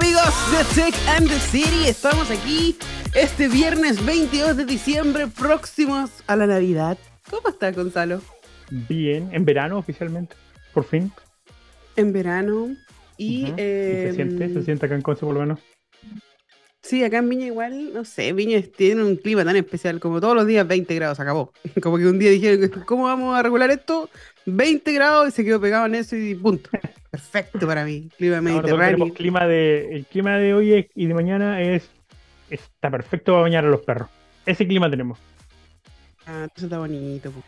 amigos de Tech and the City, estamos aquí este viernes 22 de diciembre, próximos a la Navidad. ¿Cómo estás, Gonzalo? Bien, en verano oficialmente, por fin. En verano. Y, eh, ¿Se siente? ¿Se siente acá en Conce por lo menos? Sí, acá en Viña igual, no sé, Viña tiene un clima tan especial como todos los días 20 grados, acabó. Como que un día dijeron, ¿cómo vamos a regular esto? 20 grados y se quedó pegado en eso y punto. Perfecto para mí, clima mediterráneo. tenemos clima de, el clima de hoy es- y de mañana es está perfecto para bañar a los perros. Ese clima tenemos. Ah, eso está bonito. po.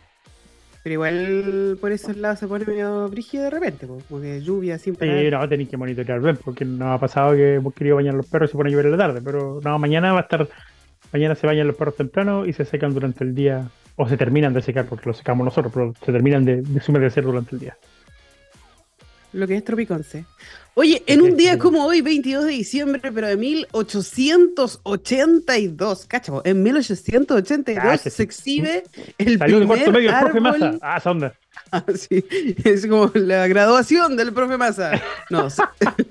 Pero igual por esos lados se pone medio brígido de repente, po, como que lluvia parar. Sí, no, tenéis que monitorear bien, porque nos ha pasado que hemos querido bañar a los perros y se pone a llover en la tarde, pero no, mañana va a estar, mañana se bañan los perros temprano y se secan durante el día, o se terminan de secar porque los secamos nosotros, pero se terminan de, de durante el día. Lo que es Tropiconce. Oye, en un día como hoy, 22 de diciembre, pero de 1882, cacha, po, en 1882 Cacha, se exhibe el Salió primer cuarto medio el profe árbol- Massa. Ah, sonda. Ah, sí, es como la graduación del profe Massa. No, se,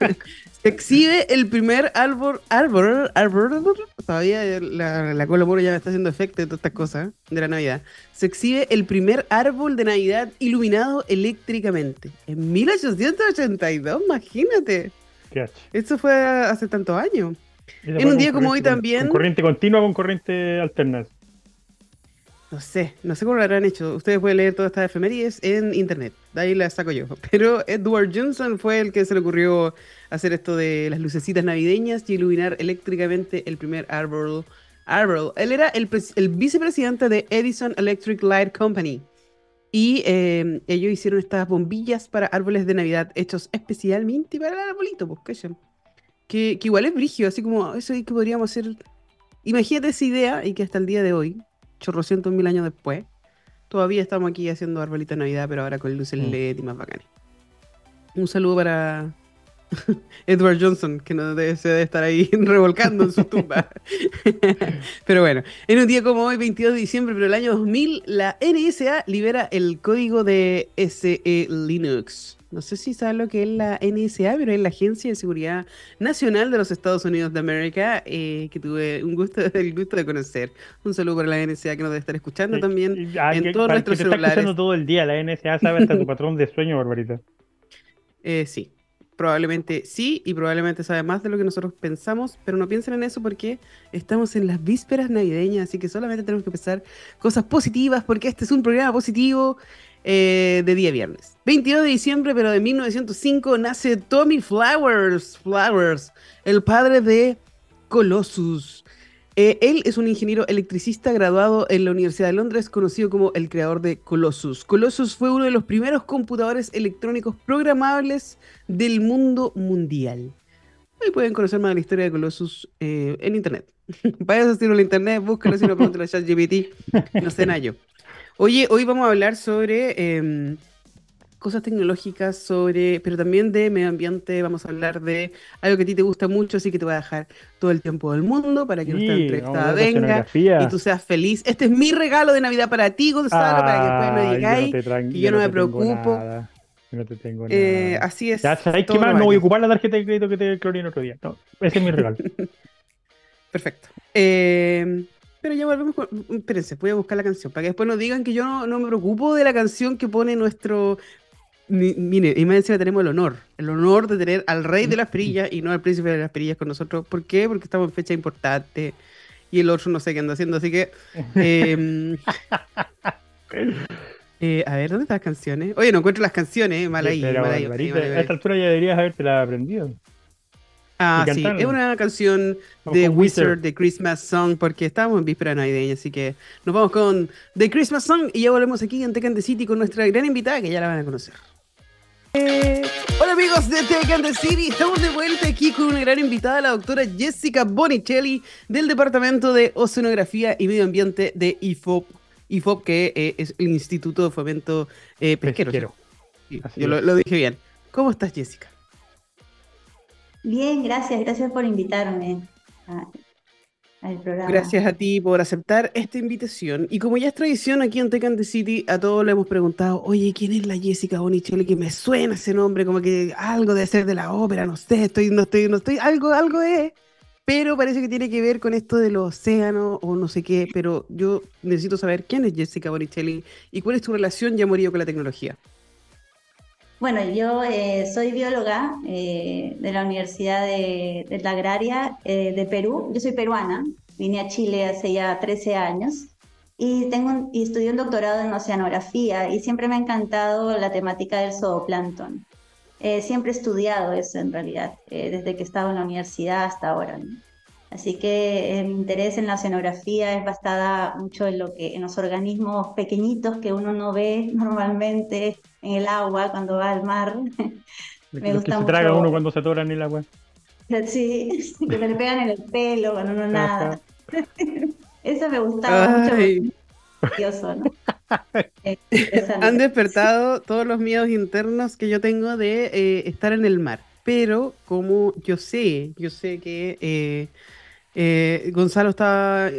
se exhibe el primer árbol, árbol, árbol, todavía la, la cola ya me está haciendo efecto de todas estas cosas de la Navidad. Se exhibe el primer árbol de Navidad iluminado eléctricamente. En 1882, imagínate. Qué. Eso fue hace tantos años. En un día como hoy también- Con corriente continua con corriente alterna. No sé, no sé cómo lo habrán hecho. Ustedes pueden leer todas estas efemérides en internet. De ahí las saco yo. Pero Edward Johnson fue el que se le ocurrió hacer esto de las lucecitas navideñas y iluminar eléctricamente el primer árbol. árbol. Él era el, el vicepresidente de Edison Electric Light Company. Y eh, ellos hicieron estas bombillas para árboles de Navidad hechos especialmente para el arbolito, pues. Que, que igual es brigio, así como eso que podríamos hacer. Imagínate esa idea y que hasta el día de hoy, chorrocientos mil años después, todavía estamos aquí haciendo arbolito de Navidad, pero ahora con luces Mm. LED y más bacanes. Un saludo para Edward Johnson, que no debe, se debe estar ahí revolcando en su tumba. pero bueno, en un día como hoy, 22 de diciembre, pero el año 2000, la NSA libera el código de SE Linux. No sé si saben lo que es la NSA, pero es la Agencia de Seguridad Nacional de los Estados Unidos de América, eh, que tuve un gusto, el gusto de conocer. Un saludo para la NSA que nos debe estar escuchando también. En que- todos nuestros que te está celulares. escuchando todo el día. La NSA sabe hasta tu patrón de sueño, Barbarita. Eh, sí, probablemente sí, y probablemente sabe más de lo que nosotros pensamos, pero no piensen en eso porque estamos en las vísperas navideñas, así que solamente tenemos que pensar cosas positivas porque este es un programa positivo eh, de día viernes. 22 de diciembre, pero de 1905, nace Tommy Flowers, Flowers, el padre de Colossus. Eh, él es un ingeniero electricista graduado en la Universidad de Londres, conocido como el creador de Colossus. Colossus fue uno de los primeros computadores electrónicos programables del mundo mundial. Ahí pueden conocer más de la historia de Colossus eh, en internet. Para eso sirve el internet, búscalo si no pregúntale a ChatGPT. No sé nada yo. Oye, hoy vamos a hablar sobre em, cosas tecnológicas, sobre, pero también de medio ambiente. Vamos a hablar de algo que a ti te gusta mucho, así que te voy a dejar todo el tiempo del mundo para que nuestra Sí, entrevistada vamos a hablar de venga y tú seas feliz. Este es mi regalo de Navidad para ti, Gonzalo, para que después no te tran- que yo no me preocupo. nada. No te tengo Eh, nada. así es. Ya sabéis qué más, no voy a ocupar la tarjeta de crédito que te cloné el otro día. No, ese es mi regalo. Perfecto. Eh, pero ya volvemos con... Espérense, voy a buscar la canción, para que después no digan que yo no, no me preocupo de la canción que pone nuestro... Mi- Mire, y más encima tenemos el honor, el honor de tener al rey de las perillas y no al príncipe de las perillas con nosotros. ¿Por qué? Porque estamos en fecha importante y el otro no sé qué anda haciendo, así que... eh, eh, a ver, ¿dónde están las canciones? Oye, no encuentro las canciones, eh, mal ahí, mal ahí, Barbarita, mal ahí, mal a esta altura ya deberías haberte la aprendido. Ah, sí, es una canción de Wizard, de Christmas Song, porque estamos en víspera navideña, así que nos vamos con The Christmas Song y ya volvemos aquí en the City con nuestra gran invitada que ya la van a conocer. Eh, hola amigos de and the City, estamos de vuelta aquí con una gran invitada, la doctora Jessica Bonicelli del Departamento de Oceanografía y Medio Ambiente de IFOP, IFOP que eh, es el Instituto de Fomento eh, Pesquero. Pesquero. Sí, Así yo lo dije bien. ¿Cómo estás Jessica? Bien, gracias, gracias por invitarme. Ah, Gracias a ti por aceptar esta invitación. Y como ya es tradición aquí en Tech the City, a todos le hemos preguntado, oye, ¿quién es la Jessica Bonicelli? Que me suena ese nombre, como que algo de ser de la ópera, no sé, estoy, no estoy, no estoy, algo, algo es. Pero parece que tiene que ver con esto del océano o no sé qué, pero yo necesito saber quién es Jessica Bonicelli y cuál es tu relación ya morido con la tecnología. Bueno, yo eh, soy bióloga eh, de la Universidad de, la Agraria eh, de Perú. Yo soy peruana, vine a Chile hace ya 13 años y, tengo y estudié un doctorado en oceanografía y siempre me ha encantado la temática del zooplancton. siempre he estudiado eso en realidad, desde que estaba en la universidad hasta ahora. Así que mi interés en la oceanografía es basada mucho en, lo que, en los organismos pequeñitos que uno no ve normalmente en el agua cuando va al mar. me gusta que se traga uno cuando se atora en el agua. Sí, que le pegan en el pelo cuando no nada. Eso me gustaba mucho. ¿no? Eh, Han despertado todos los miedos internos que yo tengo de eh, estar en el mar. Pero como yo sé, yo sé que eh, eh, Gonzalo está,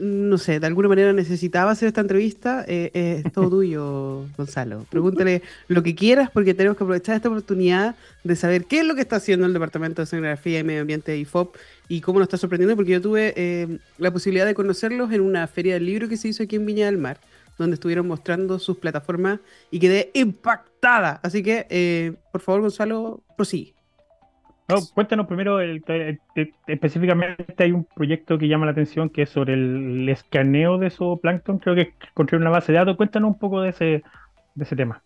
no sé, de alguna manera necesitaba hacer esta entrevista. Eh, eh, es todo tuyo, Gonzalo. Pregúntale lo que quieras porque tenemos que aprovechar esta oportunidad de saber qué es lo que está haciendo el Departamento de Oceanografía y Medio Ambiente de IFOP y cómo nos está sorprendiendo porque yo tuve la posibilidad de conocerlos en una feria del libro que se hizo aquí en Viña del Mar, donde estuvieron mostrando sus plataformas y quedé impactada. Así que, por favor, Gonzalo, prosigue. No, cuéntanos primero, específicamente hay un proyecto que llama la atención que es sobre el, escaneo de zooplancton, creo que encontré una base de datos, cuéntanos un poco de ese, de ese tema.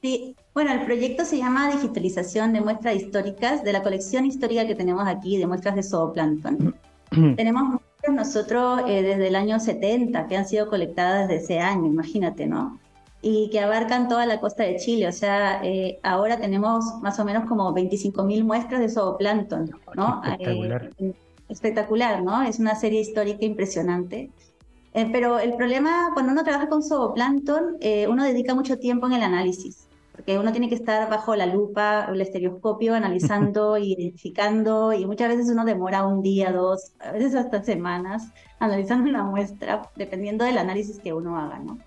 Sí, bueno, el proyecto se llama Digitalización de Muestras Históricas de la colección histórica que tenemos aquí de muestras de zooplancton. tenemos muestras nosotros eh, desde el año 70 que han sido colectadas desde ese año, imagínate, ¿no? Y que abarcan toda la costa de Chile. O sea, eh, ahora tenemos más o menos como 25.000 muestras de zooplancton, ¿no? Espectacular. Eh, espectacular, ¿no? Es una serie histórica impresionante. Eh, pero el problema, cuando uno trabaja con zooplancton, uno dedica mucho tiempo en el análisis, porque uno tiene que estar bajo la lupa, el estereoscopio, analizando, identificando, y muchas veces uno demora un día, dos, a veces hasta semanas, analizando una muestra, dependiendo del análisis que uno haga, ¿no?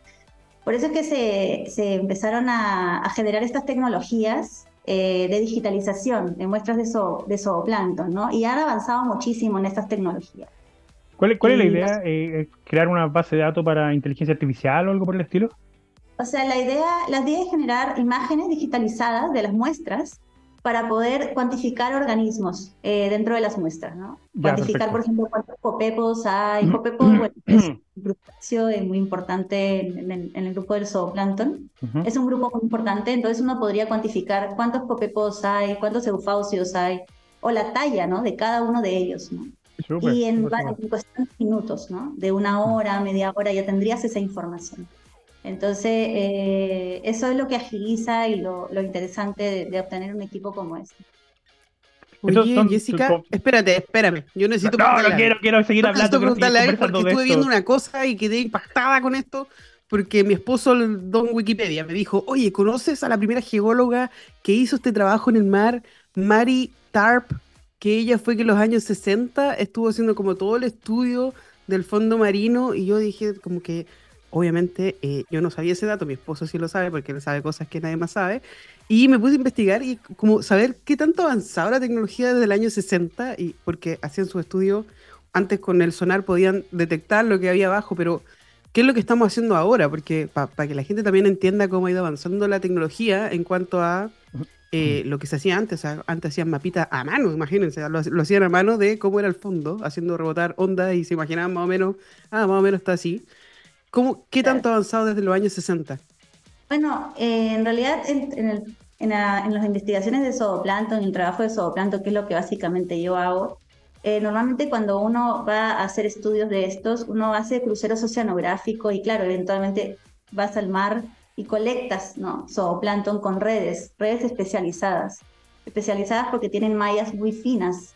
Por eso es que se, empezaron a, generar estas tecnologías eh, de digitalización de muestras de, de zooplancton, ¿no? Y han avanzado muchísimo en estas tecnologías. ¿Cuál, cuál es la idea? Eh, ¿Crear una base de datos para inteligencia artificial o algo por el estilo? O sea, la idea, la idea es generar imágenes digitalizadas de las muestras para poder cuantificar organismos eh, dentro de las muestras, ¿no? cuantificar, por ejemplo, cuántos copepos hay. Copepos bueno, es un muy importante en, el grupo del zooplancton. Es un grupo muy importante, entonces uno podría cuantificar cuántos copepos hay, cuántos eufausios hay, o la talla, ¿no? De cada uno de ellos, ¿no? y en, en cuestión de minutos, ¿no? De una hora, media hora, ya tendrías esa información. Entonces, eh, eso es lo que agiliza y lo, interesante de, obtener un equipo como este. Oye, Jessica, espérate, espérame. Yo necesito. No, no quiero, quiero seguir hablando. preguntarle a él porque estuve viendo una cosa y quedé impactada con esto. Porque mi esposo, el don Wikipedia, me dijo: Oye, ¿conoces a la primera geóloga que hizo este trabajo en el mar, Mary Tarp? Que ella fue que en los años 60 estuvo haciendo como todo el estudio del fondo marino. Y yo dije, como que obviamente eh, yo no sabía ese dato, mi esposo sí lo sabe porque él sabe cosas que nadie más sabe, y me puse a investigar y como saber qué tanto avanzaba la tecnología desde el año 60, y porque hacían su estudio, antes con el sonar podían detectar lo que había abajo, pero ¿qué es lo que estamos haciendo ahora? Porque para que la gente también entienda cómo ha ido avanzando la tecnología en cuanto a eh, lo que se hacía antes, antes hacían mapitas a mano, imagínense, lo, lo, hacían a mano de cómo era el fondo, haciendo rebotar ondas y se imaginaban más o menos, ah, más o menos está así. ¿Cómo, ¿Qué tanto ha avanzado desde los años 60? Bueno, eh, en realidad en, las investigaciones de zooplancton, en el trabajo de zooplancton, que es lo que básicamente yo hago, eh, normalmente cuando uno va a hacer estudios de estos, uno hace cruceros oceanográficos y claro, eventualmente vas al mar y colectas ¿no? zooplancton con redes, redes especializadas, especializadas porque tienen mallas muy finas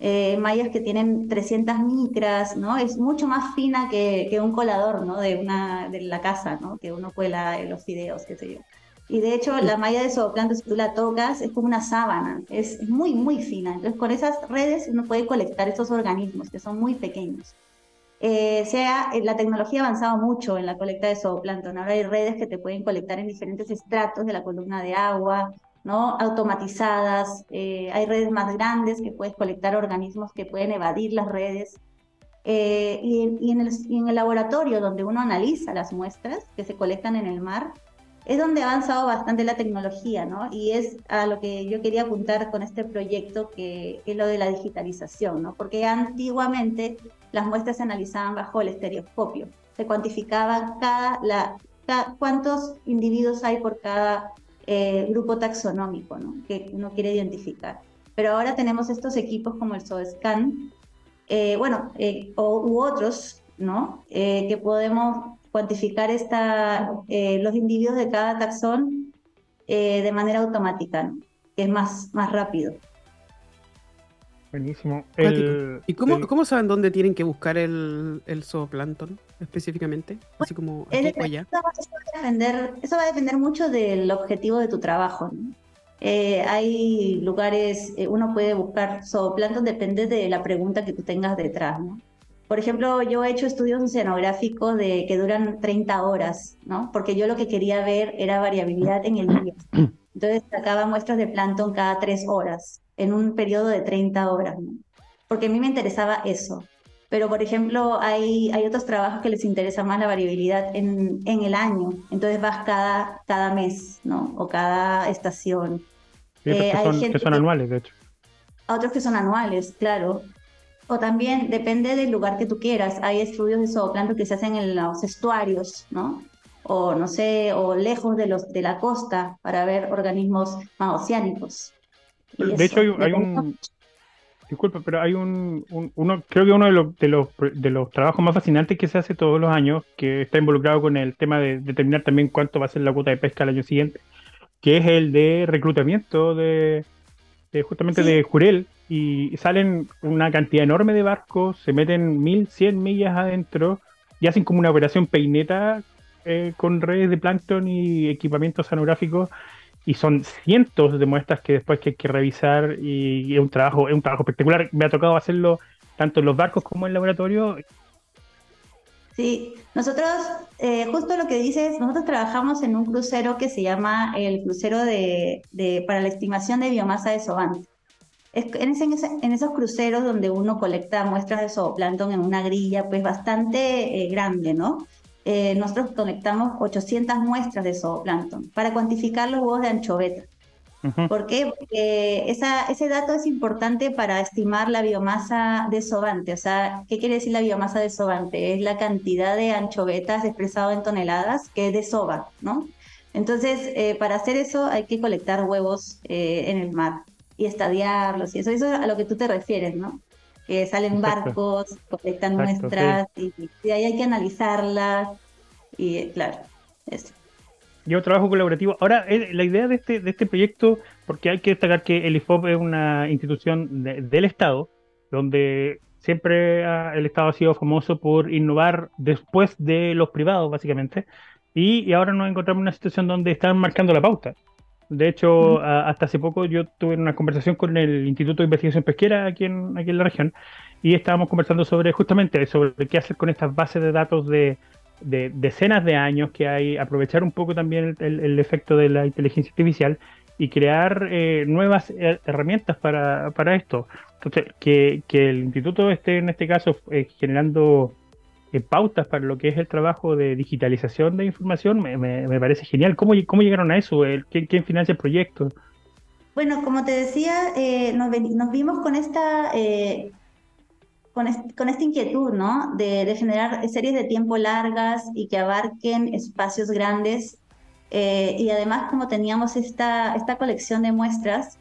eh, mallas que tienen 300 micras, ¿no? Es mucho más fina que, que, un colador, ¿no? De, una, de la casa, ¿no? Que uno cuela los fideos, qué sé yo. Y de hecho, la malla de zooplancton, si tú la tocas, es como una sábana, es muy, muy fina. Entonces, con esas redes uno puede colectar estos organismos que son muy pequeños. Eh, sea, eh, la tecnología ha avanzado mucho en la colecta de zooplancton. Ahora hay redes que te pueden colectar en diferentes estratos de la columna de agua, ¿no? automatizadas. Eh, hay redes más grandes que puedes colectar organismos que pueden evadir las redes. y, y, en el, y en el laboratorio donde uno analiza las muestras que se colectan en el mar, es donde ha avanzado bastante la tecnología, ¿no? Y es a lo que yo quería apuntar con este proyecto, que, es lo de la digitalización, ¿no? Porque antiguamente las muestras se analizaban bajo el estereoscopio, se cuantificaba cada, la, cuántos individuos hay por cada eh, grupo taxonómico, ¿no? Que uno quiere identificar. Pero ahora tenemos estos equipos como el SOESCAN, eh, bueno, eh, o, u otros, ¿no? que podemos cuantificar esta, eh, los individuos de cada taxón eh, de manera automática, que es más, más rápido. Buenísimo. ¿Y cómo, cómo, saben dónde tienen que buscar el, el zooplancton específicamente? Así como aquí o allá. Eso, va a depender, eso va a depender mucho del objetivo de tu trabajo. Eh, hay lugares, uno puede buscar zooplancton, depende de la pregunta que tú tengas detrás. ¿no? Por ejemplo, yo he hecho estudios oceanográficos de, que duran 30 horas, ¿no? Porque yo lo que quería ver era variabilidad en el día. Entonces sacaba muestras de plancton cada tres horas, en un periodo de 30 horas, ¿no? Porque a mí me interesaba eso. Pero, por ejemplo, hay, hay otros trabajos que les interesa más la variabilidad en, en el año. Entonces vas cada, cada mes, ¿no? O cada estación. Eh, hay gente que son anuales, de hecho. Otros que son anuales, claro. O también depende del lugar que tú quieras. Hay estudios de zooplancton que se hacen en los estuarios, ¿no? O no sé, o lejos de, los, de la costa para ver organismos más oceánicos. De hecho, hay, un. Disculpa, pero hay un, uno, creo que uno de los, de, los, de los trabajos más fascinantes que se hace todos los años, que está involucrado con el tema de determinar también cuánto va a ser la cuota de pesca el año siguiente, que es el de reclutamiento de, justamente de Jurel, y salen una cantidad enorme de barcos, se meten 1100 millas adentro y hacen como una operación peineta eh, con redes de plancton y equipamientos oceanográficos y son cientos de muestras que después hay que revisar y, es un trabajo es un trabajo espectacular. Me ha tocado hacerlo tanto en los barcos como en el laboratorio. Sí, nosotros, eh, justo lo que dices, nosotros trabajamos en un crucero que se llama el crucero de, para la estimación de biomasa de sobante en, esos cruceros donde uno colecta muestras de zooplancton en una grilla, pues bastante eh, grande, ¿no? Eh, nosotros colectamos 800 muestras de zooplancton para cuantificar los huevos de anchoveta. ¿Por qué? Porque ese dato es importante para estimar la biomasa de sobante. O sea, ¿qué quiere decir la biomasa de sobante? Es la cantidad de anchovetas expresado en toneladas que es de soba, ¿no? Entonces, eh, para hacer eso hay que colectar huevos en el mar y estadiarlos y eso, eso es a lo que tú te refieres, ¿no? Que salen barcos, colectan muestras y, ahí hay que analizarlas y claro, eso. Yo trabajo colaborativo. Ahora, eh, la idea de este, de este proyecto, porque hay que destacar que el IFOP es una institución del Estado, donde siempre el Estado ha sido famoso por innovar después de los privados, básicamente, y, y, ahora nos encontramos en una situación donde están marcando la pauta. De hecho, hasta hace poco yo tuve una conversación con el Instituto de Investigación Pesquera aquí en, aquí en la región y estábamos conversando sobre justamente sobre qué hacer con estas bases de datos de, decenas de años que hay, aprovechar un poco también el, efecto de la inteligencia artificial y crear eh, nuevas herramientas para, para, esto. Entonces, que, que, el instituto esté en este caso eh, generando eh, pautas para lo que es el trabajo de digitalización de información, me, me, parece genial. ¿Cómo, ¿Cómo, llegaron a eso? ¿Quién, quién financia el proyecto? Bueno, como te decía, eh, nos, nos, vimos con esta, eh, con, con, esta inquietud, ¿no? De, de, generar series de tiempo largas y que abarquen espacios grandes. y además, como teníamos esta, esta colección de muestras,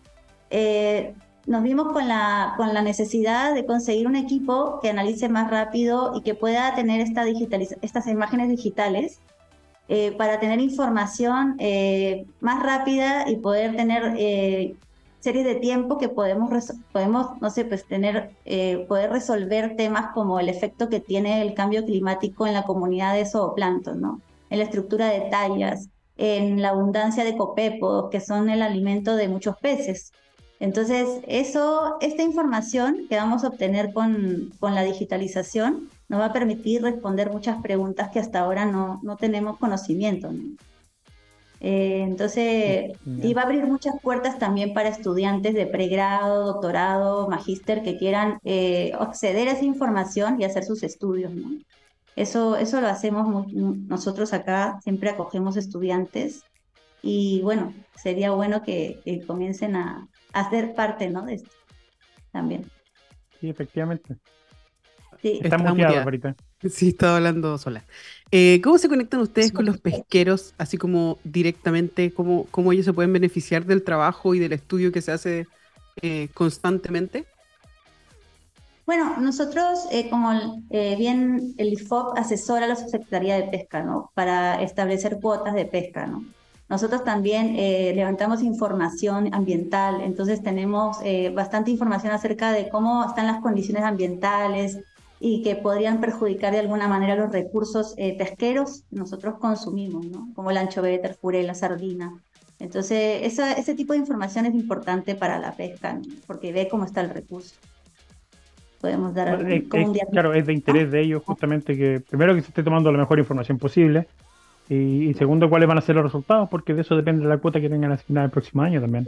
nos vimos con la, con la necesidad de conseguir un equipo que analice más rápido y que pueda tener esta estas imágenes digitales eh, para tener información eh, más rápida y poder tener eh, series de tiempo que podemos, podemos no sé, pues tener, poder resolver temas como el efecto que tiene el cambio climático en la comunidad de zooplancton. En la estructura de tallas, en la abundancia de copépodos, que son el alimento de muchos peces. Entonces, eso, esta información que vamos a obtener con, con la digitalización nos va a permitir responder muchas preguntas que hasta ahora no, no tenemos conocimiento. Eh, entonces, iba a abrir muchas puertas también para estudiantes de pregrado, doctorado, magíster que quieran eh, acceder a esa información y hacer sus estudios. ¿no? Eso, eso lo hacemos nosotros acá, siempre acogemos estudiantes y bueno, sería bueno que, comiencen a, hacer parte ¿no? de esto también. Sí, efectivamente. Sí. Está muteado, ahorita. Sí, estaba hablando sola. Eh, ¿Cómo se conectan ustedes con los pesqueros, así como directamente, cómo, cómo ellos se pueden beneficiar del trabajo y del estudio que se hace eh, constantemente? Bueno, nosotros, eh, como eh, bien el IFOP asesora a la Subsecretaría de Pesca, ¿no? Para establecer cuotas de pesca, ¿no? Nosotros también eh, levantamos información ambiental, entonces tenemos bastante información acerca de cómo están las condiciones ambientales y que podrían perjudicar de alguna manera los recursos pesqueros que nosotros consumimos, ¿no? Como el anchoveta, el jurel, la sardina. Entonces, ese tipo de información es importante para la pesca, porque ve cómo está el recurso podemos dar Claro, es de interés de ellos justamente que, primero, que se esté tomando la mejor información posible y, segundo, cuáles van a ser los resultados, porque de eso depende la cuota que tengan asignada el próximo año también.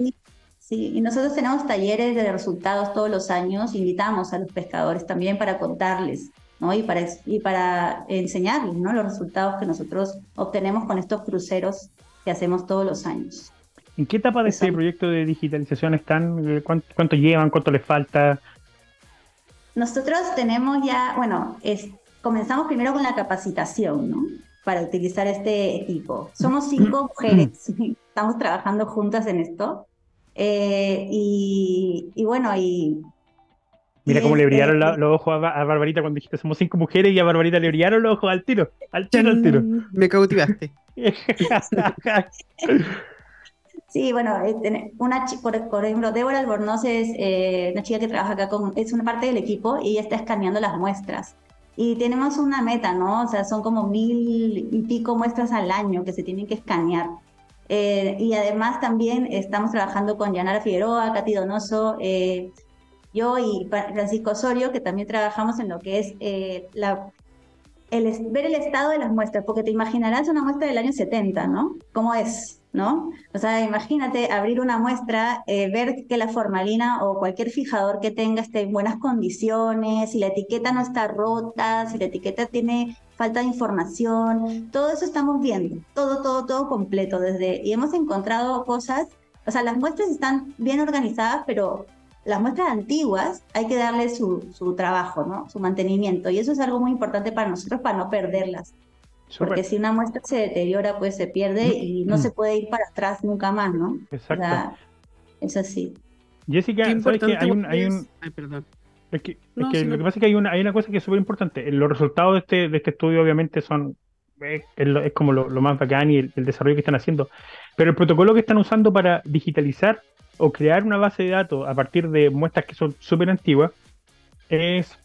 Sí. y nosotros tenemos talleres de resultados todos los años, invitamos a los pescadores también para contarles. ¿no? Y, para, y para enseñarles ¿no? los resultados que nosotros obtenemos con estos cruceros que hacemos todos los años. ¿En qué etapa de este proyecto de digitalización están? ¿Cuánto, cuánto llevan? ¿Cuánto les falta? Nosotros tenemos ya, bueno, es, comenzamos primero con la capacitación, ¿no? Para utilizar este equipo. Somos cinco mujeres, estamos trabajando juntas en esto. Eh, y, bueno, y... Mira cómo le brillaron los ojos a, Barbarita cuando dijiste somos cinco mujeres y a Barbarita le brillaron los ojos al tiro, al tiro, al tiro. Me cautivaste. Sí, bueno, eh, una por, por ejemplo, Débora Albornoz es eh, una chica que trabaja acá con, es una parte del equipo y ella está escaneando las muestras. Y tenemos una meta, ¿no? O sea, son como mil y pico muestras al año que se tienen que escanear. Eh, y además también estamos trabajando con Yanara Figueroa, Katy Donoso, yo y Francisco Osorio, que también trabajamos en lo que es la, el, ver el estado de las muestras, porque te imaginarás una muestra del año 70, ¿no? ¿Cómo es? ¿No? O sea, imagínate abrir una muestra, eh, ver que la formalina o cualquier fijador que tenga esté en buenas condiciones, si la etiqueta no está rota, si la etiqueta tiene falta de información, todo eso estamos viendo, todo, todo, todo completo desde, y hemos encontrado cosas, o sea, las muestras están bien organizadas, pero las muestras antiguas hay que darle su, su trabajo, ¿no? Su mantenimiento, y eso es algo muy importante para nosotros para no perderlas. Porque si una muestra se deteriora, pues se pierde y no se puede ir para atrás nunca más, ¿no? Exacto. es así. Jessica, ¿sabes que hay un... Hay un... Ay, perdón. Es que, lo que pasa es que hay una, hay una cosa que es súper importante. Los resultados de este, de este estudio obviamente son... Es, como lo, más bacán y el, desarrollo que están haciendo. Pero el protocolo que están usando para digitalizar o crear una base de datos a partir de muestras que son súper antiguas es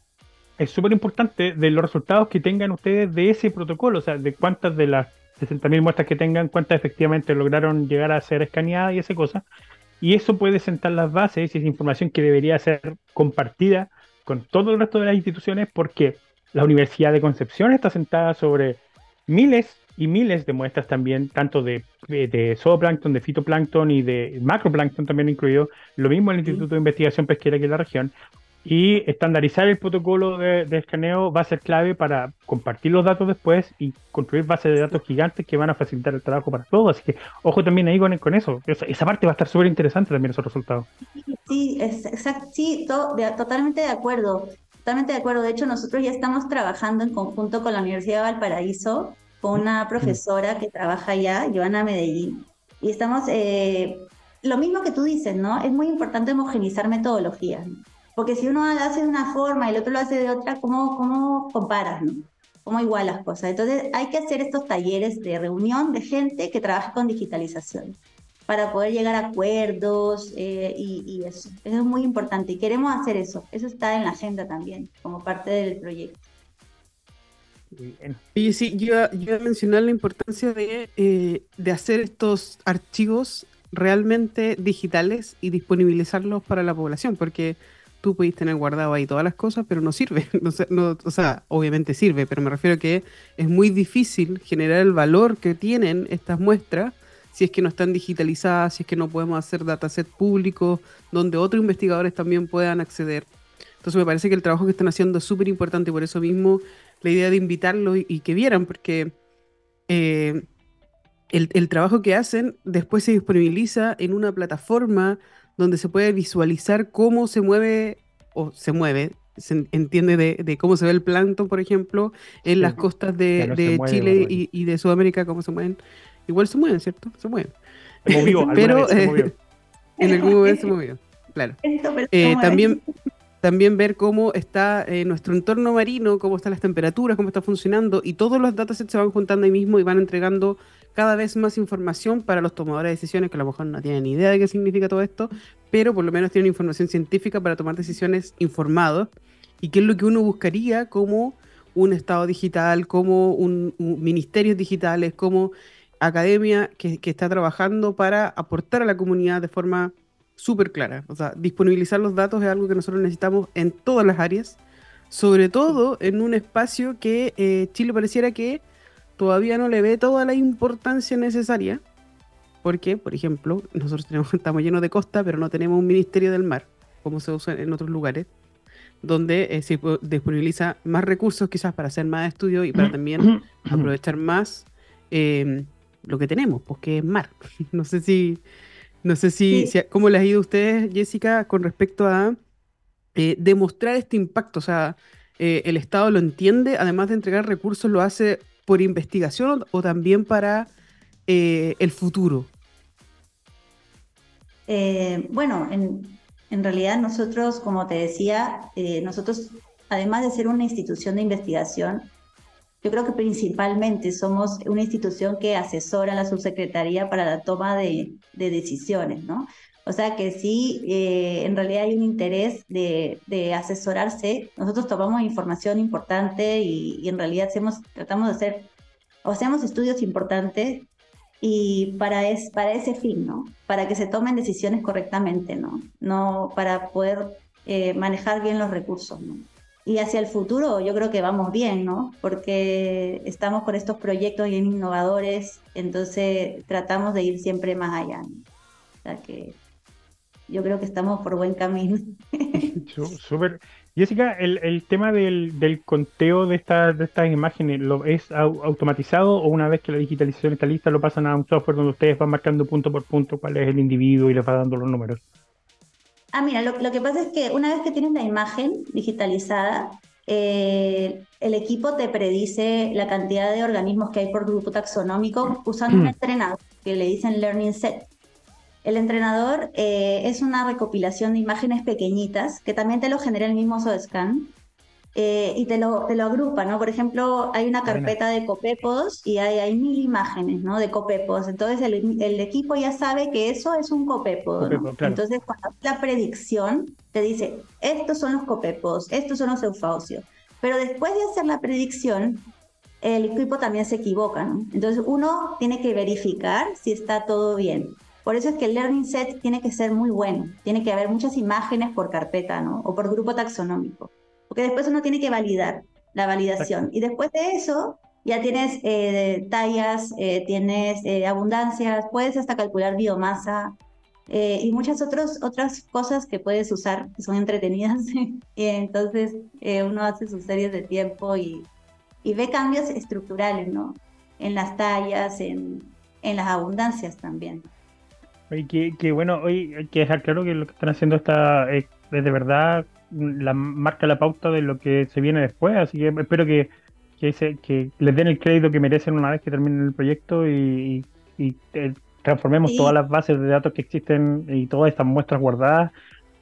es súper importante de los resultados que tengan ustedes de ese protocolo, o sea, de cuántas de las 60.000 muestras que tengan, cuántas efectivamente lograron llegar a ser escaneadas y esa cosa. Y eso puede sentar las bases y es información que debería ser compartida con todo el resto de las instituciones porque la Universidad de Concepción está sentada sobre miles y miles de muestras también, tanto de, de zooplancton, de fitoplancton y de macroplancton también incluido. Lo mismo el Instituto de Investigación Pesquera que en la región. Y estandarizar el protocolo de, escaneo va a ser clave para compartir los datos después y construir bases de datos gigantes que van a facilitar el trabajo para todos. Así que ojo también ahí con, con eso. Esa, parte va a estar súper interesante también esos resultados. Sí, exacto, sí totalmente de acuerdo. Totalmente de acuerdo. De hecho, nosotros ya estamos trabajando en conjunto con la Universidad de Valparaíso, con una profesora que trabaja allá, Joana Medellín. Y estamos, eh, lo mismo que tú dices, ¿no? Es muy importante homogenizar metodologías. Porque si uno lo hace de una forma y el otro lo hace de otra, ¿cómo, cómo comparas? No? ¿Cómo igualas cosas? Entonces hay que hacer estos talleres de reunión de gente que trabaje con digitalización para poder llegar a acuerdos eh, y, eso. Eso es muy importante y queremos hacer eso. Eso está en la agenda también como parte del proyecto. Y sí, yo, yo a mencionar la importancia de, eh, de hacer estos archivos realmente digitales y disponibilizarlos para la población, porque tú podéis tener guardado ahí todas las cosas, pero no sirve. O sea, obviamente sirve, pero me refiero a que es muy difícil generar el valor que tienen estas muestras si es que no están digitalizadas, si es que no podemos hacer dataset públicos donde otros investigadores también puedan acceder. Entonces me parece que el trabajo que están haciendo es súper importante por eso mismo la idea de invitarlos y, que vieran, porque eh, el, trabajo que hacen después se disponibiliza en una plataforma donde se puede visualizar cómo se mueve, o se mueve, se entiende de, cómo se ve el plancton, por ejemplo, en las costas de, de Chile y, y, de Sudamérica, cómo se mueven. Igual se mueven, ¿cierto? Se mueven. Se movió, Pero se movió. en algún momento se movió, claro. Eh, también, también ver cómo está eh, nuestro entorno marino, cómo están las temperaturas, cómo está funcionando, y todos los datasets se van juntando ahí mismo y van entregando cada vez más información para los tomadores de decisiones que a lo mejor no tienen ni idea de qué significa todo esto, pero por lo menos tienen información científica para tomar decisiones informados y qué es lo que uno buscaría como un Estado digital, como un, ministerios digitales, como academia que, que, está trabajando para aportar a la comunidad de forma súper clara. O sea, disponibilizar los datos es algo que nosotros necesitamos en todas las áreas, sobre todo en un espacio que eh, Chile pareciera que todavía no le ve toda la importancia necesaria, porque, por ejemplo, nosotros tenemos, estamos llenos de costa, pero no tenemos un ministerio del mar, como se usa en otros lugares, donde eh, se disponibiliza más recursos quizás para hacer más estudios y para también aprovechar más em, lo que tenemos, porque es mar. no sé si, no sé si, cómo les ha ido a ustedes, Jessica, con respecto a eh, demostrar este impacto. O sea, eh, el Estado lo entiende, además de entregar recursos, lo hace por investigación o también para eh, el futuro? Eh, bueno, en, realidad nosotros, como te decía, eh, nosotros, además de ser una institución de investigación, yo creo que principalmente somos una institución que asesora a la subsecretaría para la toma de, decisiones, ¿no? O sea que sí, en realidad hay un interés de, asesorarse. Nosotros tomamos información importante y, en realidad hacemos, tratamos de hacer, o hacemos estudios importantes y para, es, para ese fin, ¿no? Para que se tomen decisiones correctamente, ¿no? No para poder eh, manejar bien los recursos, ¿no? Y hacia el futuro yo creo que vamos bien, ¿no? Porque estamos con estos proyectos bien innovadores, entonces tratamos de ir siempre más allá. ¿no? O sea que yo creo que estamos por buen camino. Súper. Jessica, el, el tema del, del, conteo de, estas de estas imágenes, ¿lo ¿es automatizado o una vez que la digitalización está lista lo pasan a un software donde ustedes van marcando punto por punto cuál es el individuo y les va dando los números? Ah, mira, lo, lo que pasa es que una vez que tienes la imagen digitalizada, eh, el equipo te predice la cantidad de organismos que hay por grupo taxonómico usando un mm. entrenador que le dicen Learning Set. El entrenador eh, es una recopilación de imágenes pequeñitas que también te lo genera el mismo SODScan eh, y te lo, te lo agrupa, ¿no? Por ejemplo, hay una carpeta de copepos y hay, hay mil imágenes, ¿no? De copepos. Entonces el, el equipo ya sabe que eso es un copepo, Entonces cuando la predicción te dice, estos son los copepos, estos son los eufausios. Pero después de hacer la predicción, el equipo también se equivoca, ¿no? Entonces uno tiene que verificar si está todo bien. Por eso es que el learning set tiene que ser muy bueno. Tiene que haber muchas imágenes por carpeta, ¿no? O por grupo taxonómico. Porque después uno tiene que validar la validación. Y después de eso, ya tienes eh, tallas, eh, tienes eh, abundancias, puedes hasta calcular biomasa y muchas otros, otras cosas que puedes usar que son entretenidas. y entonces uno hace sus series de tiempo y, y, ve cambios estructurales, ¿no? En las tallas, en, en las abundancias también. Que, que, bueno, hoy hay que dejar claro que lo que están haciendo está es, de verdad la marca la pauta de lo que se viene después, así que espero que, que, que les den el crédito que merecen una vez que terminen el proyecto y, eh, transformemos todas las bases de datos que existen y todas estas muestras guardadas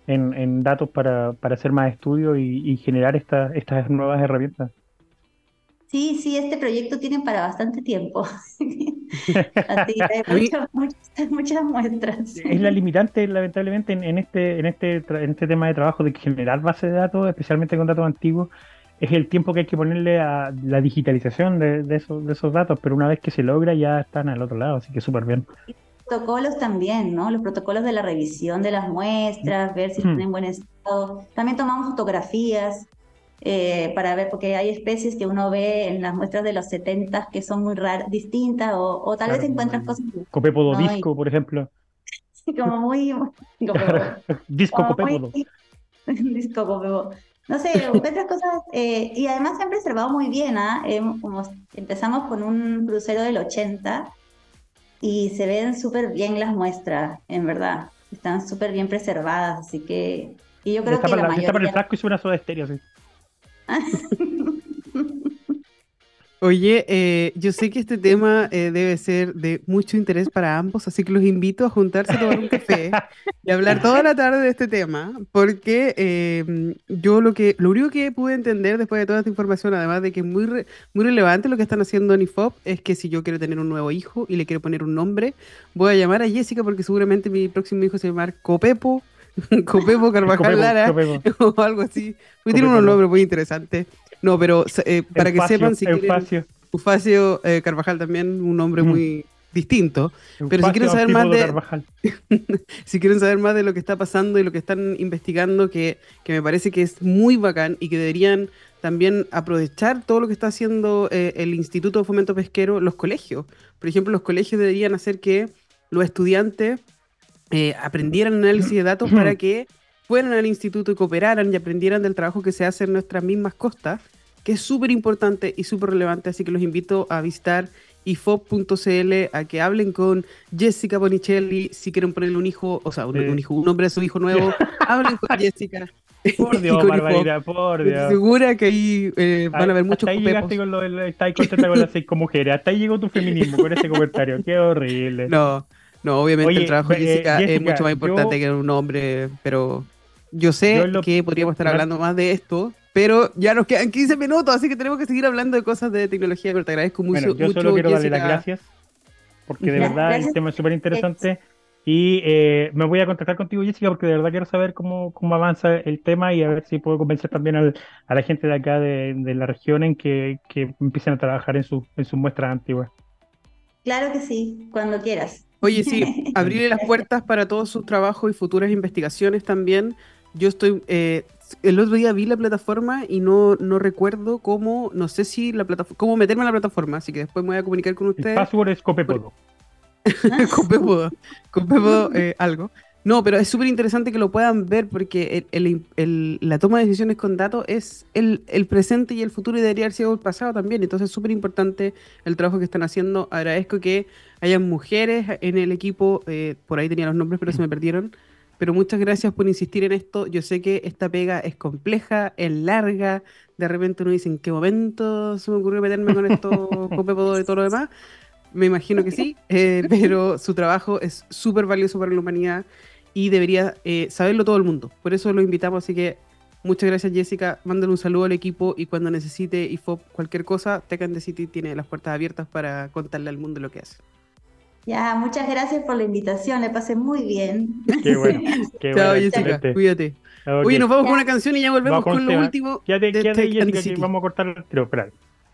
en, en datos para, para, hacer más estudios y, y generar estas estas nuevas herramientas. Sí, sí, este proyecto tiene para bastante tiempo. Así muchas, muchas, muchas, muestras. Es la limitante, lamentablemente, en, este, en, este, en este tema de trabajo de generar bases de datos, especialmente con datos antiguos, es el tiempo que hay que ponerle a la digitalización de, esos, de esos datos, pero una vez que se logra ya están al otro lado, así que súper bien. protocolos también, ¿no? Los protocolos de la revisión de las muestras, ver si están en buen estado. También tomamos fotografías eh, para ver, porque hay especies que uno ve en las muestras de los 70 que son muy raras, distintas, o, tal vez encuentras cosas. Copepodo disco, por ejemplo. Como muy. disco copepodo. disco copepodo. No sé, otras cosas, eh, y además se han preservado muy bien, ¿ah? como empezamos con un crucero del 80 y se ven súper bien las muestras, en verdad, están súper bien preservadas, así que, y yo creo que la, la mayoría... el frasco y una soda estéreo, sí. Oye, eh, yo sé que este tema eh, debe ser de mucho interés para ambos, así que los invito a juntarse a tomar un café y hablar toda la tarde de este tema, porque em, yo lo que, lo único que pude entender después de toda esta información, además de que es muy, muy relevante lo que están haciendo Nifop, es que si yo quiero tener un nuevo hijo y le quiero poner un nombre, voy a llamar a Jessica porque seguramente mi próximo hijo se va a llamar Copepo, Copepo Carvajal Lara o algo así. Tiene unos nombres muy interesantes. No, pero eh, para que sepan si quieren, Ufacio eh, Carvajal también, un nombre mm. muy distinto. pero si quieren saber más de, si quieren saber más de lo que está pasando y lo que están investigando, que, que, me parece que es muy bacán y que deberían también aprovechar todo lo que está haciendo eh, el Instituto de Fomento Pesquero, los colegios. Por ejemplo, los colegios deberían hacer que los estudiantes aprendieran análisis de datos para que fueran al instituto y cooperaran y aprendieran del trabajo que se hace en nuestras mismas costas que es súper importante y súper relevante, así que los invito a visitar ifop.cl a que hablen con Jessica Bonicelli si quieren ponerle un hijo, o sea, un, hijo, un nombre a su hijo nuevo, hablen con Jessica. Por Dios, Barbarita, por Dios. Segura que ahí eh, van a haber muchos Hasta ahí llegaste con lo del, está ahí contenta con las seis mujeres. Hasta ahí llegó tu feminismo con ese comentario. Qué horrible. No, no, obviamente el trabajo de eh, Jessica, es mucho más importante que un hombre, pero yo sé que podríamos estar hablando más de esto, pero ya nos quedan 15 minutos, así que tenemos que seguir hablando de cosas de tecnología, pero te agradezco mucho. Bueno, yo solo quiero darle las gracias, porque de verdad el tema es súper interesante. Y eh, me voy a contactar contigo, Jessica, porque de verdad quiero saber cómo, cómo avanza el tema y a ver si puedo convencer también a la gente de acá de, la región en que, que, empiecen a trabajar en, su, en sus muestras antiguas. Claro que sí, cuando quieras. Oye, sí, abrirle las puertas para todos sus trabajos y futuras investigaciones también. Yo estoy eh, el otro día vi la plataforma y no, no recuerdo cómo, no sé si la plataforma, cómo meterme en la plataforma, así que después me voy a comunicar con ustedes. El password es Copepodo. Copepodo, Copepodo eh, algo. No, pero es súper interesante que lo puedan ver porque la toma de decisiones con datos es el, presente y el futuro y debería haber sido el pasado también. Entonces es súper importante el trabajo que están haciendo. Agradezco que hayan mujeres en el equipo, eh, por ahí tenía los nombres pero se me perdieron pero muchas gracias por insistir en esto. Yo sé que esta pega es compleja, es larga. De repente uno dice, ¿en qué momento se me ocurrió meterme con esto, Copepodo y todo lo demás? Me imagino que sí, eh, pero su trabajo es súper valioso para la humanidad y debería eh, saberlo todo el mundo. Por eso lo invitamos, así que muchas gracias Jessica, mándale un saludo al equipo y cuando necesite IFOP cualquier cosa, Tecan the City tiene las puertas abiertas para contarle al mundo lo que hace. Ya, muchas gracias por la invitación, le pasé muy bien. Qué bueno. Qué Chao, Jessica, cuídate. Oye, nos vamos con una canción y ya volvemos con, lo último. Quédate, quédate, Jessica, que vamos a cortar el tiro,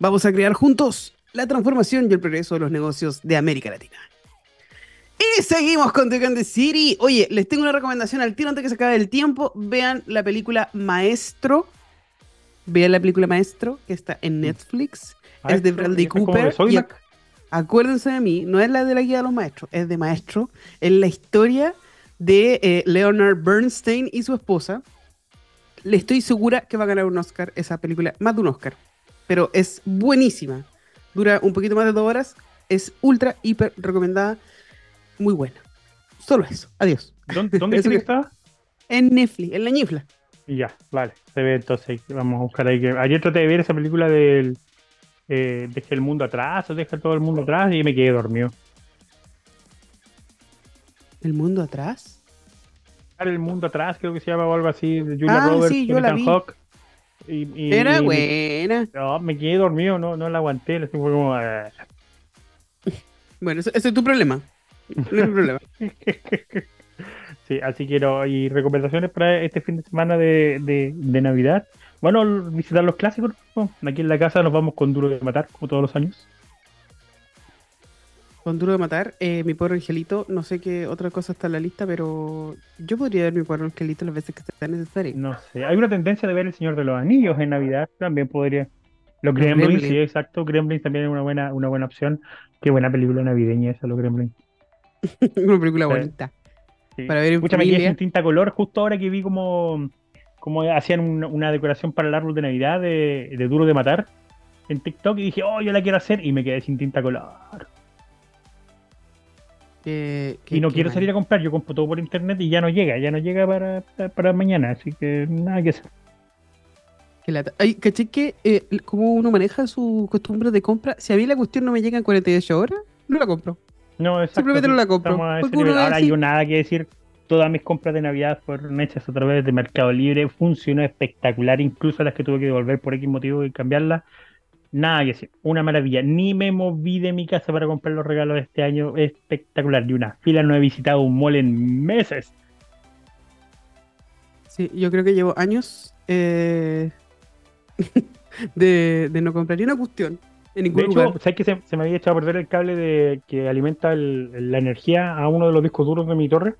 Vamos a crear juntos la transformación y el progreso de los negocios de América Latina. Y seguimos con The City. Oye, les tengo una recomendación al tiro antes que se acabe el tiempo. Vean la película Maestro. Vean la película Maestro, que está en Netflix. es de Bradley Cooper. acuérdense de mí, no es la de la guía de los maestros, es de Maestro. Es la historia de eh, Leonard Bernstein y su esposa. Le estoy segura que va a ganar un Oscar esa película, más de un Oscar pero es buenísima. Dura un poquito más de dos horas. Es ultra, hiper recomendada. Muy buena. Solo eso. Adiós. ¿Dónde, dónde está? En Netflix, en la ñifla. Ya, vale. Se ve entonces. Vamos a buscar ahí. Que... Ayer traté de ver esa película del. Eh, deja el mundo atrás o deja todo el mundo atrás y me quedé dormido. ¿El mundo atrás? El mundo atrás, creo que se llama o algo así. De Julia Ah, Roberts, sí, yo la vi. Hawke. Y, y- Era buena. No, me quedé dormido, no, no la aguanté. así fue como. eh. Bueno, eso- ese es tu problema. No es mi problema. Sí, así que no, y recomendaciones para este fin de semana de, de, de Navidad. Bueno, visitar los clásicos. ¿no? Aquí en la casa nos vamos con Duro de Matar, como todos los años. Con Duro de Matar, eh, mi pobre angelito, no sé qué otra cosa está en la lista, pero yo podría ver mi pobre angelito las veces que sea necesario. No sé, hay una tendencia de ver El Señor de los Anillos en Navidad, también podría. Los Gremlins, sí, exacto. Gremlins también es una buena, una buena opción. Qué buena película navideña esa, Los Gremlins. Una película Sí. bonita. Sí. Para ver familia. en tinta color, justo ahora que vi como, como hacían una, una decoración para el árbol de Navidad de, de Duro de Matar en TikTok y dije, oh, yo la quiero hacer y me quedé sin tinta color. Que- que- y no que quiero salir a comprar, yo compro todo por internet y ya no llega, ya no llega para, para, para mañana, así que nada que hacer. Qué lata. Ay, caché que eh, como uno maneja su costumbre de compra, si a mí la cuestión no me llega en 48 horas, no la compro. No, exacto, Simplemente no la compro, estamos a ese porque uno nivel. es Ahora así. yo nada que decir, todas mis compras de Navidad fueron hechas a través de Mercado Libre, funcionó espectacular, incluso las que tuve que devolver por X motivo y cambiarlas. Nada que decir, una maravilla. Ni me moví de mi casa para comprar los regalos de este año, espectacular. Ni una fila, no he visitado un mall en meses. Sí, yo creo que llevo años eh, de, de no comprar ni una cuestión en ningún De hecho, lugar. ¿sabes que se, se me había echado a perder el cable de, que alimenta el- la energía a uno de los discos duros de mi torre?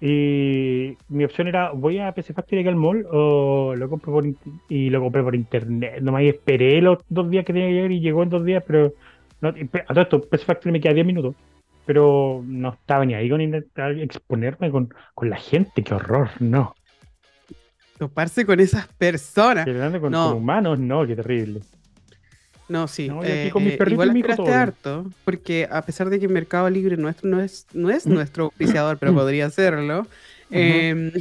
Y mi opción era, ¿voy a PC Factory al mall o lo compro por y lo compré por internet? Nomás esperé los dos días que tenía que llegar y llegó en dos días, pero no, a todo esto, PC Factory me queda 10 minutos. Pero no estaba ni ahí con intentar exponerme con, con la gente, qué horror, no. Toparse con esas personas. Con, No. con humanos, no, qué terrible. No, sí. No, aquí eh, con mis eh, perritos igual esperaste todo harto, porque a pesar de que Mercado Libre nuestro no es, no es nuestro auspiciador, pero podría serlo. eh,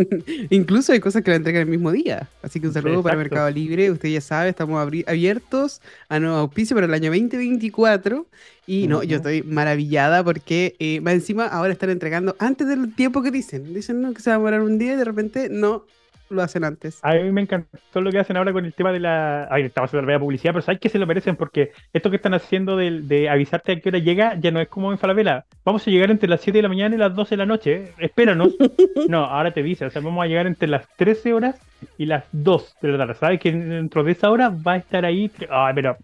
incluso hay cosas que la entregan el mismo día. Así que un saludo para exacto. Mercado Libre. Usted ya sabe, estamos abiertos a nuevos auspicios para el año 2024. Y no, yo estoy maravillada porque eh, más encima ahora están entregando antes del tiempo que dicen. Dicen no, que se va a demorar un día y de repente no lo hacen antes. A mí me encantó lo que hacen ahora con el tema de la. Ay, estamos haciendo la publicidad, pero sabes que se lo merecen porque esto que están haciendo de, de avisarte a qué hora llega ya no es como en Falabella. Vamos a llegar entre las 7 de la mañana y las 12 de la noche. ¿eh? Espéranos. no, ahora te dice, o sea, vamos a llegar entre las 13 horas y las 2 de la tarde. ¿Sabes que dentro de esa hora va a estar ahí? Ay, pero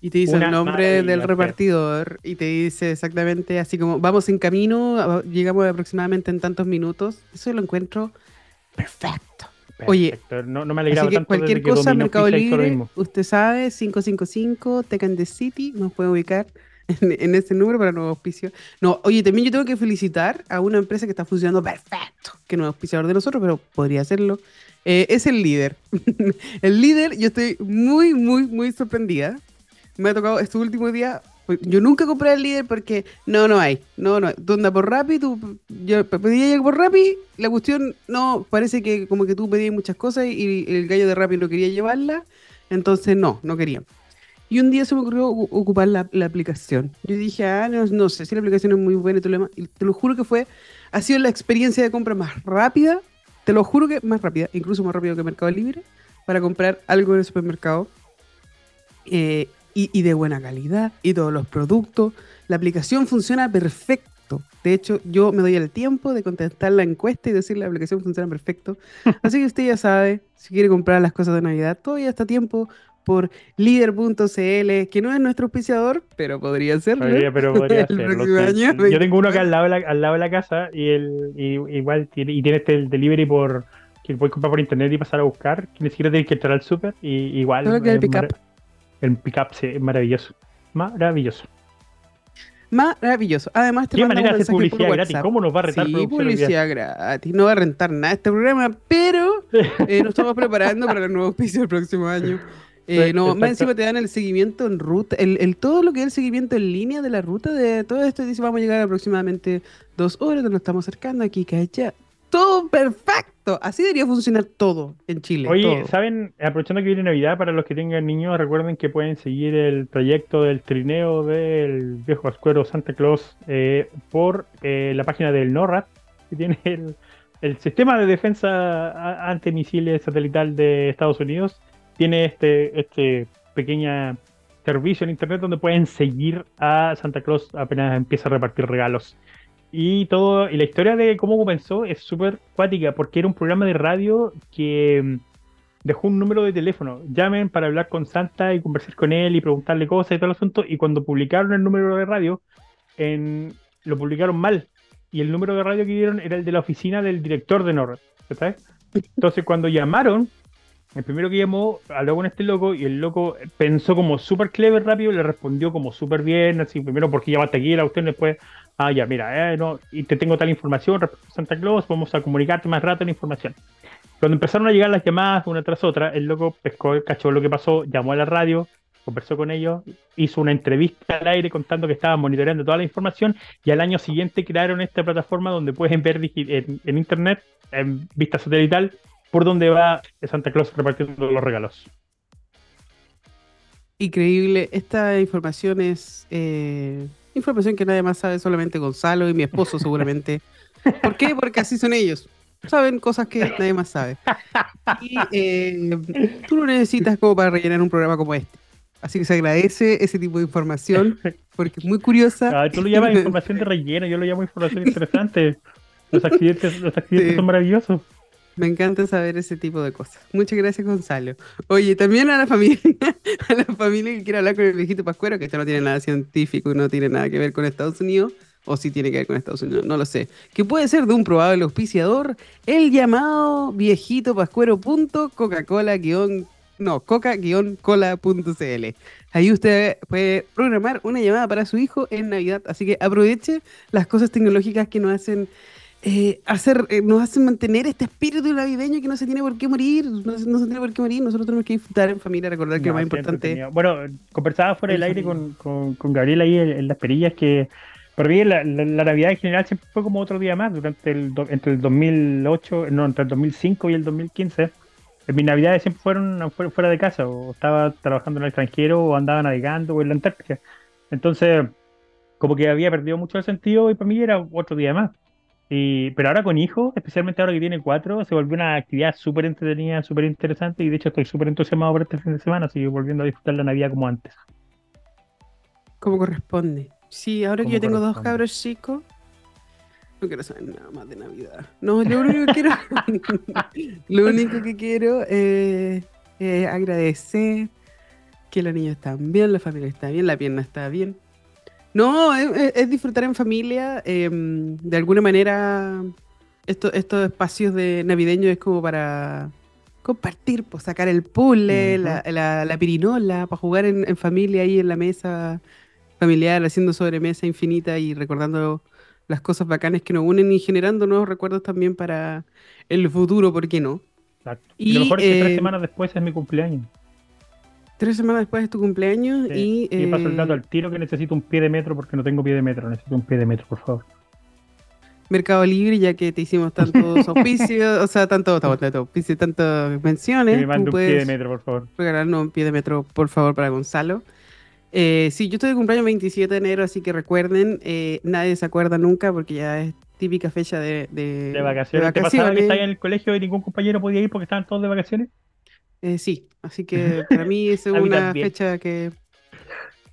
Y te dice el nombre del repartidor y te dice exactamente así como vamos en camino, llegamos aproximadamente en tantos minutos. Eso lo encuentro perfecto. Oye, no, no me alegraba Así que tanto cualquier cosa, Mercado Libre, usted sabe, 555, Tech and the City, nos puede ubicar en, en ese número para nuevo auspicio. No, oye, también yo tengo que felicitar a una empresa que está funcionando perfecto, que no es auspiciador de nosotros, pero podría hacerlo. Eh, es el líder. el líder, yo estoy muy, muy, muy sorprendida. Me ha tocado estos últimos días. Pues, Yo nunca compré el líder porque no, no hay. No, no andas por Rappi, tú, yo pedí algo por Rappi, la cuestión no, parece que como que tú pedías muchas cosas y el gallo de Rappi no quería llevarla, entonces no, no quería. Y un día se me ocurrió ocu- ocupar la, la aplicación. Yo dije, ah, no, no sé si la aplicación es muy buena y lo. Y te lo juro que fue, ha sido la experiencia de compra más rápida, te lo juro que más rápida, incluso más rápido que Mercado Libre, para comprar algo en el supermercado. Eh, y, y de buena calidad, y todos los productos. La aplicación funciona perfecto. De hecho, yo me doy el tiempo de contestar la encuesta y decir la aplicación funciona perfecto. Así que usted ya sabe, si quiere comprar las cosas de Navidad, todavía está a tiempo por líder.cl, que no es nuestro auspiciador, pero podría serlo. Podría, pero podría sí. año, Yo tengo uno acá al lado de la, al lado de la casa y el y, igual tiene, y tiene este el delivery por que puedes comprar por internet y pasar a buscar, que ni siquiera tienes que entrar al super y igual Solo que el es pick-up. El pickup es maravilloso. Maravilloso. Maravilloso. Además, te Qué un manera de hacer publicidad gratis. ¿Cómo nos va a retar Sí, publicidad gratis. No va a rentar nada este programa, pero eh, nos estamos preparando para el nuevo auspicio del próximo año. Eh, Sí, no, más encima te dan el seguimiento en ruta, el, el- todo lo que es el seguimiento en línea de la ruta de todo esto. Dice, vamos a llegar aproximadamente dos horas, nos estamos acercando aquí, que allá. Todo perfecto. Así debería funcionar todo en Chile. Oye, todo. ¿saben? Aprovechando que viene Navidad, para los que tengan niños, recuerden que pueden seguir el proyecto del trineo del viejo ascuero Santa Claus eh, por eh, la página del NORAD, que tiene el, el sistema de defensa antimisiles satelital de Estados Unidos. Tiene este, este pequeña servicio en internet donde pueden seguir a Santa Claus apenas empieza a repartir regalos. Y todo, y la historia de cómo comenzó es súper cuática, porque era un programa de radio que mm, dejó un número de teléfono. Llamen para hablar con Santa y conversar con él y preguntarle cosas y todo el asunto. Y cuando publicaron el número de radio, en, lo publicaron mal. Y el número de radio que dieron era el de la oficina del director de NORAD. ¿sabes? Entonces, cuando llamaron, el primero que llamó habló con este loco y el loco pensó como súper clever rápido le respondió como súper bien, así primero porque llamaste aquí, la usted después, ah ya, mira, eh, no, y te tengo tal información respecto a Santa Claus, vamos a comunicarte más rato la información. Cuando empezaron a llegar las llamadas una tras otra, el loco pescó, cachó lo que pasó, llamó a la radio, conversó con ellos, hizo una entrevista al aire contando que estaban monitoreando toda la información y al año siguiente crearon esta plataforma donde pueden ver en, en internet, en vista satelital, por donde va Santa Claus repartiendo los regalos. Increíble. Esta información es eh, información que nadie más sabe, solamente Gonzalo y mi esposo seguramente. ¿Por qué? Porque así son ellos. Saben cosas que nadie más sabe. Y eh, tú lo necesitas como para rellenar un programa como este. Así que se agradece ese tipo de información porque es muy curiosa. Ah, tú lo llamas información de relleno, yo lo llamo información interesante. Los accidentes, los accidentes Sí. son maravillosos. Me encanta saber ese tipo de cosas. Muchas gracias, Gonzalo. Oye, también a la familia, a la familia que quiere hablar con el viejito Pascuero, que esto no tiene nada científico no tiene nada que ver con Estados Unidos, o sí tiene que ver con Estados Unidos, no lo sé. Que puede ser de un probable auspiciador, el llamado viejito Pascuero.coca-cola no, coca-cola.cl. Ahí usted puede programar una llamada para su hijo en Navidad, así que aproveche las cosas tecnológicas que nos hacen eh, hacer, eh, nos hacen mantener este espíritu navideño que no se tiene por qué morir, no, se- no se tiene por qué morir, nosotros tenemos que disfrutar en familia, recordar que lo No, más sí, importante. Bueno, conversaba fuera del aire con, con, con Gabriel ahí en, en las perillas que para mí la, la- la Navidad en general siempre fue como otro día más durante el, entre el 2008, no, entre el 2005 y el 2015. eh, Mis navidades siempre fueron fuera, fuera de casa, o estaba trabajando en el extranjero, o andaba navegando, o en la Antártica. Entonces, como que había perdido mucho el sentido y para mí era otro día más. Y, pero ahora con hijos, especialmente ahora que tiene cuatro, se volvió una actividad súper entretenida, súper interesante y de hecho estoy súper entusiasmado por este fin de semana, así volviendo a disfrutar la Navidad como antes. como corresponde. Sí, ahora que yo tengo dos cabros chicos, no quiero saber nada más de Navidad. No, lo único que quiero, lo único que quiero es eh, agradecer que los niños están bien, la familia está bien, la pierna está bien. No, es, disfrutar en familia. em, de alguna manera, esto- estos espacios de navideños es como para compartir, pues sacar el puzzle, la, la- la pirinola, para jugar en, en familia ahí en la mesa familiar, haciendo sobremesa infinita y recordando las cosas bacanas que nos unen y generando nuevos recuerdos también para el futuro, ¿por qué no? Exacto. Y, lo Y, mejor es que tres eh, semanas después es mi cumpleaños. Tres semanas después de tu cumpleaños Sí. y... Y paso el eh, dato al tiro que necesito un pie de metro porque no tengo pie de metro, necesito un pie de metro, por favor. Mercado Libre, ya que te hicimos tantos auspicios, o sea, tanto, tanto, auspicio, tantas Que menciones, me tú mande un pie de metro, por favor. regalarnos un pie de metro, por favor, para Gonzalo. Eh, sí, yo estoy de cumpleaños 27 de enero, así que recuerden, eh, nadie se acuerda nunca porque ya es típica fecha de, de, De vacaciones. ¿Te pasaba que estabas en el colegio y ningún compañero podía ir porque estaban todos de vacaciones? Eh, sí, así que para mí es una fecha que...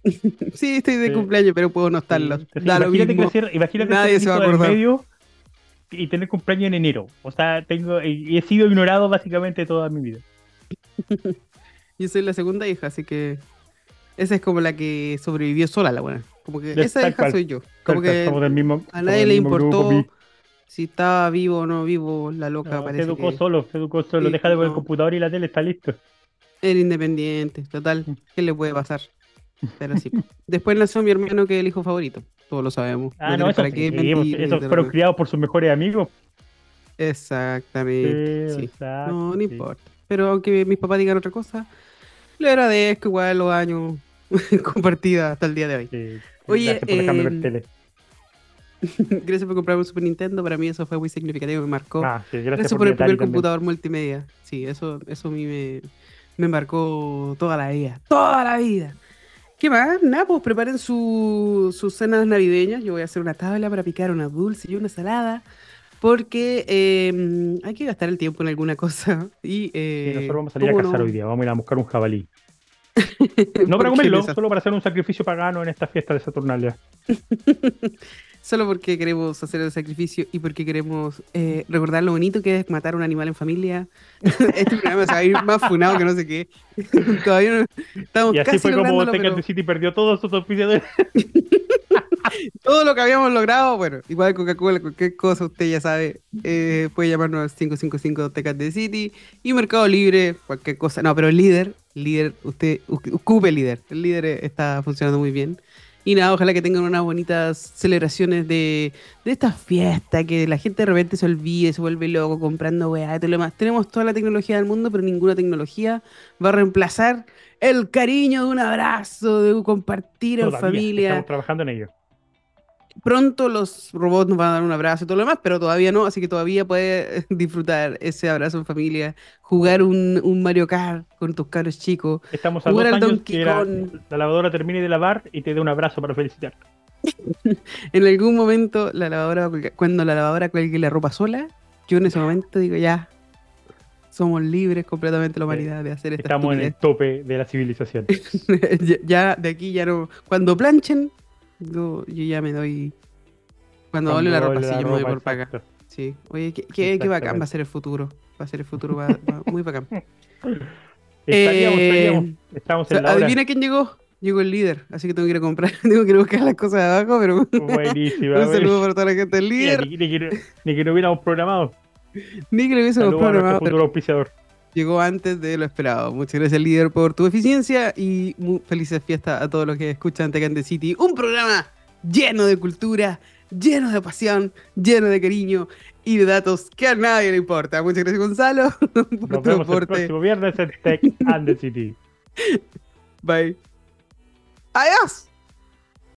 sí, estoy de Sí. cumpleaños, pero puedo no estarlo. Sí, sí, Da lo imagínate mismo. crecer, imagínate Nadie se va a acordar. medio y tener cumpleaños en enero. O sea, tengo y he sido ignorado básicamente toda mi vida. Yo soy la segunda hija, así que esa es como la que sobrevivió sola, la buena. Como que esa hija cual. soy yo. Como cual, que a nadie le grupo, importó. Si estaba vivo o no vivo, la loca No, se parece educó que solo, se educó solo. Sí, Deja de el computador y la tele, está listo. era independiente. Total. ¿qué le puede pasar? Pero sí. Después nació mi hermano, que es el hijo favorito. Todos lo sabemos. Ah, No eso sí, qué pues, mentir, esos fueron criados por sus mejores amigos. Exactamente. Sí. exacto, No, no importa. Pero aunque mis papás digan otra cosa, le agradezco igual los años compartidos hasta el día de hoy. Oye, por em, tele. gracias por comprarme un Super Nintendo. Para mí eso fue muy significativo, me marcó. Ah, sí, gracias, gracias, por, el primer computador multimedia. Sí, eso, eso a mí me, me marcó toda la vida. Toda la vida. ¿Qué más? Nada, pues preparen su, sus cenas navideñas. Yo voy a hacer una tabla para picar una dulce y una salada. Porque eh, hay que gastar el tiempo en alguna cosa. Y, eh, sí, nosotros vamos a salir a cazar no? hoy día. Vamos a ir a buscar un jabalí. no para comerlo, solo para hacer un sacrificio pagano en esta fiesta de Saturnalia. Solo porque queremos hacer el sacrificio y porque queremos eh, recordar lo bonito que es matar a un animal en familia. este programa se va a ir más funado que no sé qué. Todavía no estamos Y así casi fue como Tekken pero City perdió todos sus auspiciadores. todo lo que habíamos logrado, bueno, igual Coca-Cola, cualquier cosa, usted ya sabe, eh, puede llamarnos al 555 Tecas de City y Mercado Libre, cualquier cosa. No, pero el líder, líder, usted ocupe el líder. El líder está funcionando muy bien. Y nada, ojalá que tengan unas bonitas celebraciones de, de esta fiesta, que la gente de repente se olvide, se vuelve loco comprando weá y todo lo demás. Tenemos toda la tecnología del mundo, pero ninguna tecnología va a reemplazar el cariño de un abrazo, de compartir en familia. Estamos trabajando en ello. Pronto los robots nos van a dar un abrazo y todo lo demás, pero todavía no, así que todavía puedes disfrutar ese abrazo en familia, jugar un, un Mario Kart con tus caros chicos, Estamos a jugar dos al años Donkey que la, Kong. la lavadora termine de lavar y te dé un abrazo para felicitar. En algún momento, la lavadora, cuando la lavadora cuelgue la ropa sola, yo en ese momento digo ya, somos libres completamente la humanidad de hacer esta Estamos en el tope de la civilización. ya, ya de aquí ya no. Cuando planchen, yo, yo ya me doy. Cuando doble la ropa, sí, yo me ropa, por paga. exacto. Sí. Oye, qué, qué, qué bacán va a ser el futuro. Va a ser el futuro, va, va- muy bacán. Estaríamos, Eh, estaríamos- estamos O sea, en la hora. adivina quién llegó. Llegó el líder, así que tengo que ir a comprar, tengo que ir a buscar las cosas de abajo, pero Buenísima. un saludo para toda la gente del líder. Ni, ni que, ni que no hubiéramos programado. Ni que lo hubiésemos Saludos a nuestro programado, futuro auspiciador. Llegó antes de lo esperado. Muchas gracias, líder, por tu eficiencia y muy felices fiestas a todos los que escuchan Tecante City. Un programa lleno de cultura, lleno de pasión, lleno de cariño y de datos que a nadie le importa. Muchas gracias, Gonzalo, por Nos tu vemos el aporte. próximo viernes en Tech and the City. Bye. Adiós.